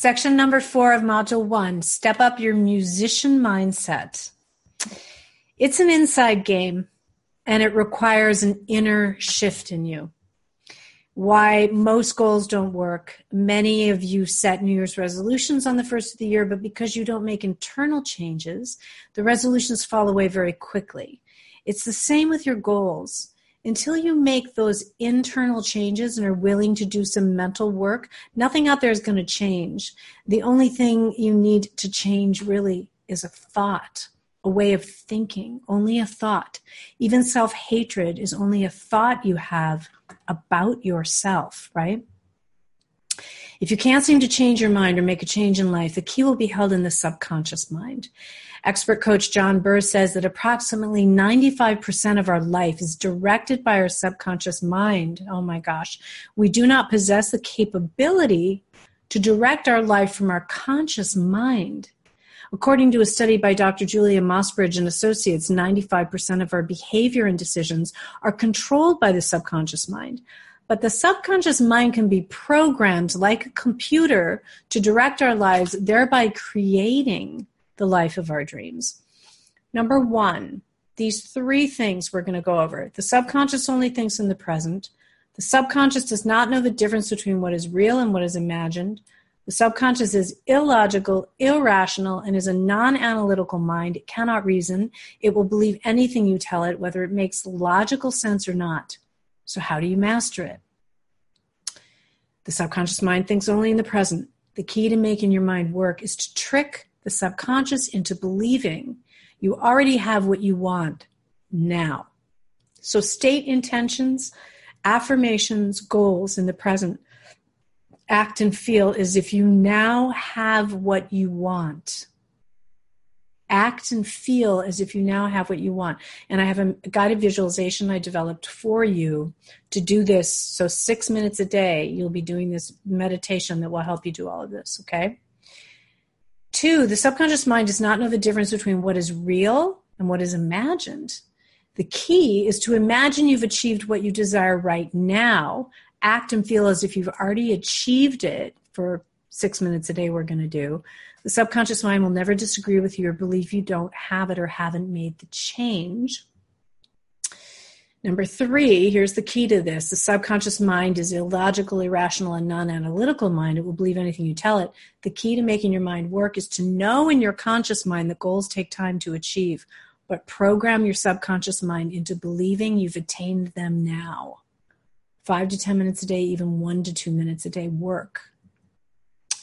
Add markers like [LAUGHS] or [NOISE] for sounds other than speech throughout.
Section number four of Module one Step Up Your Musician Mindset. It's an inside game and it requires an inner shift in you. Why most goals don't work. Many of you set New Year's resolutions on the first of the year, but because you don't make internal changes, the resolutions fall away very quickly. It's the same with your goals until you make those internal changes and are willing to do some mental work, nothing out there is going to change. The only thing you need to change really is a thought, a way of thinking, only a thought. Even self hatred is only a thought you have about yourself, right? If you can't seem to change your mind or make a change in life, the key will be held in the subconscious mind. Expert coach John Burr says that approximately 95% of our life is directed by our subconscious mind. Oh my gosh. We do not possess the capability to direct our life from our conscious mind. According to a study by Dr. Julia Mossbridge and Associates, 95% of our behavior and decisions are controlled by the subconscious mind. But the subconscious mind can be programmed like a computer to direct our lives, thereby creating the life of our dreams. Number one, these three things we're going to go over. The subconscious only thinks in the present. The subconscious does not know the difference between what is real and what is imagined. The subconscious is illogical, irrational, and is a non analytical mind. It cannot reason. It will believe anything you tell it, whether it makes logical sense or not. So, how do you master it? The subconscious mind thinks only in the present. The key to making your mind work is to trick the subconscious into believing you already have what you want now. So state intentions, affirmations, goals in the present. Act and feel as if you now have what you want. Act and feel as if you now have what you want. And I have a guided visualization I developed for you to do this. So, six minutes a day, you'll be doing this meditation that will help you do all of this, okay? Two, the subconscious mind does not know the difference between what is real and what is imagined. The key is to imagine you've achieved what you desire right now. Act and feel as if you've already achieved it for six minutes a day, we're going to do. The subconscious mind will never disagree with you or believe you don't have it or haven't made the change. Number three, here's the key to this the subconscious mind is illogical, irrational, and non analytical mind. It will believe anything you tell it. The key to making your mind work is to know in your conscious mind that goals take time to achieve, but program your subconscious mind into believing you've attained them now. Five to 10 minutes a day, even one to two minutes a day work.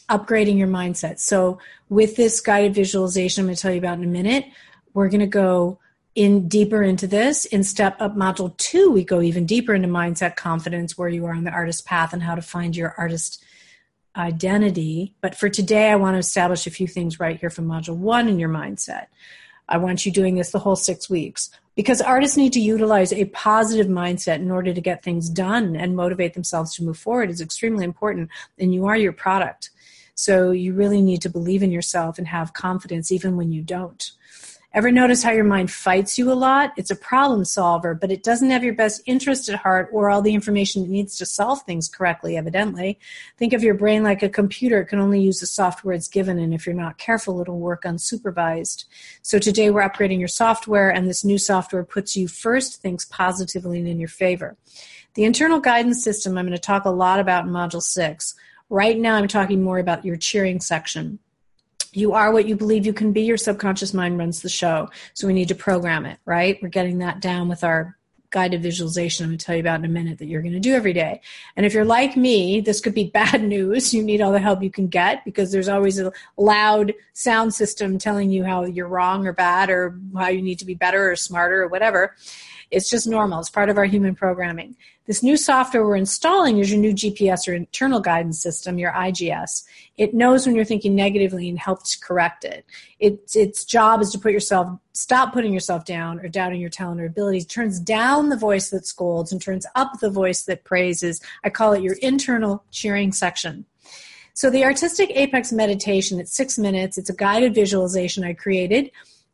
Upgrading your mindset. So, with this guided visualization, I'm going to tell you about in a minute, we're going to go in deeper into this. In step up module two we go even deeper into mindset confidence where you are on the artist path and how to find your artist identity. But for today i want to establish a few things right here from module one in your mindset. I want you doing this the whole six weeks because artists need to utilize a positive mindset in order to get things done and motivate themselves to move forward is extremely important. And you are your product so you really need to believe in yourself and have confidence even when you don't Ever notice how your mind fights you a lot? It's a problem solver, but it doesn't have your best interest at heart or all the information it needs to solve things correctly, evidently. Think of your brain like a computer. It can only use the software it's given, and if you're not careful, it'll work unsupervised. So today we're upgrading your software, and this new software puts you first, thinks positively and in your favor. The internal guidance system I'm going to talk a lot about in Module 6. Right now, I'm talking more about your cheering section you are what you believe you can be. Your subconscious mind runs the show. So we need to program it, right? We're getting that down with our guided visualization I'm going to tell you about in a minute that you're going to do every day. And if you're like me, this could be [LAUGHS] bad news. You need all the help you can get because there's always a loud sound system telling you how you're wrong or bad or how you need to be better or smarter or whatever. It's just normal. It's part of our human programming. This new software we're installing is your new GPS or internal guidance system, your IGS. It knows when you're thinking negatively and helps correct it. Its its job is to put yourself stop putting yourself down or doubting your talent or abilities. Turns down the voice that scolds and turns up the voice that praises. I call it your internal cheering section. So the artistic apex meditation, it's six minutes. It's a guided visualization I created.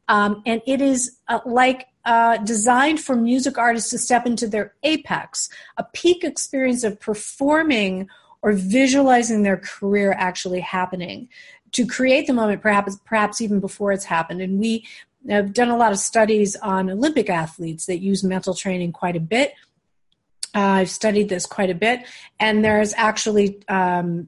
Um, and it is uh, like uh, designed for music artists to step into their apex, a peak experience of performing or visualizing their career actually happening to create the moment perhaps perhaps even before it's happened. And we have done a lot of studies on olympic athletes that use mental training quite a bit. Uh, i've studied this quite a bit. And there's actually um,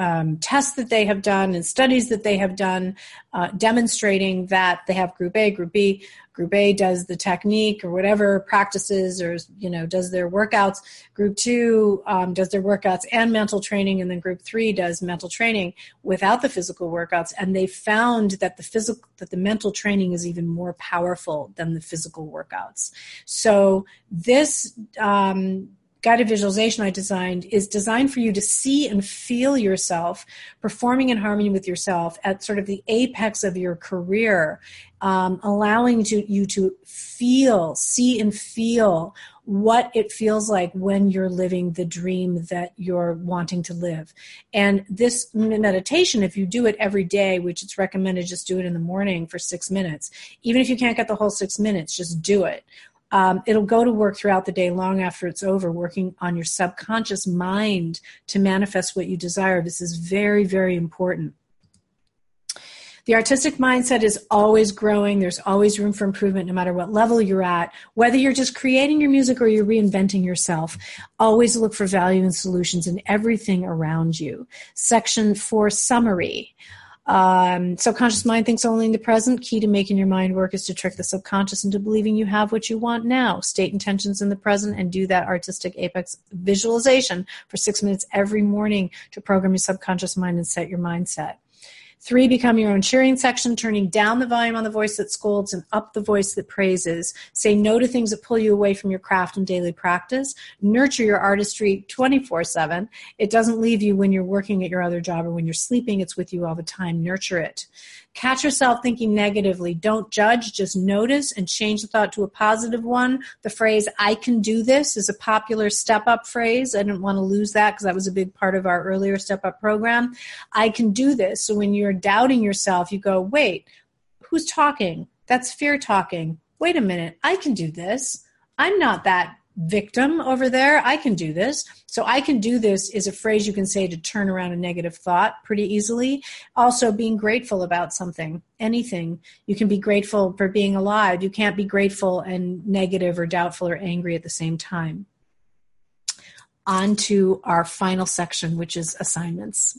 um, tests that they have done and studies that they have done uh, demonstrating that they have group A, group B. Group A does the technique or whatever practices or you know does their workouts. Group two um, does their workouts and mental training, and then group three does mental training without the physical workouts. And they found that the physical that the mental training is even more powerful than the physical workouts. So this um, guided visualization I designed is designed for you to see and feel yourself performing in harmony with yourself at sort of the apex of your career, um, allowing to, you to feel, see, and feel what it feels like when you're living the dream that you're wanting to live. And this meditation, if you do it every day, which it's recommended just do it in the morning for six minutes, even if you can't get the whole six minutes, just do it um, it'll go to work throughout the day long after it's over, working on your subconscious mind to manifest what you desire. This is very, very important. The artistic mindset is always growing. There's always room for improvement no matter what level you're at. Whether you're just creating your music or you're reinventing yourself, always look for value and solutions in everything around you. Section four summary. Um, subconscious mind thinks only in the present. Key to making your mind work is to trick the subconscious into believing you have what you want now. State intentions in the present and do that artistic apex visualization for six minutes every morning to program your subconscious mind and set your mindset. Three, become your own cheering section, turning down the volume on the voice that scolds and up the voice that praises. Say no to things that pull you away from your craft and daily practice. Nurture your artistry 24 7. It doesn't leave you when you're working at your other job or when you're sleeping, it's with you all the time. Nurture it. Catch yourself thinking negatively. Don't judge, just notice and change the thought to a positive one. The phrase, I can do this, is a popular step up phrase. I didn't want to lose that because that was a big part of our earlier step up program. I can do this. So when you're doubting yourself, you go, wait, who's talking? That's fear talking. Wait a minute, I can do this. I'm not that victim over there. I can do this. So I can do this is a phrase you can say to turn around a negative thought pretty easily. Also, being grateful about something, anything. You can be grateful for being alive. You can't be grateful and negative or doubtful or angry at the same time. On to our final section, which is assignments.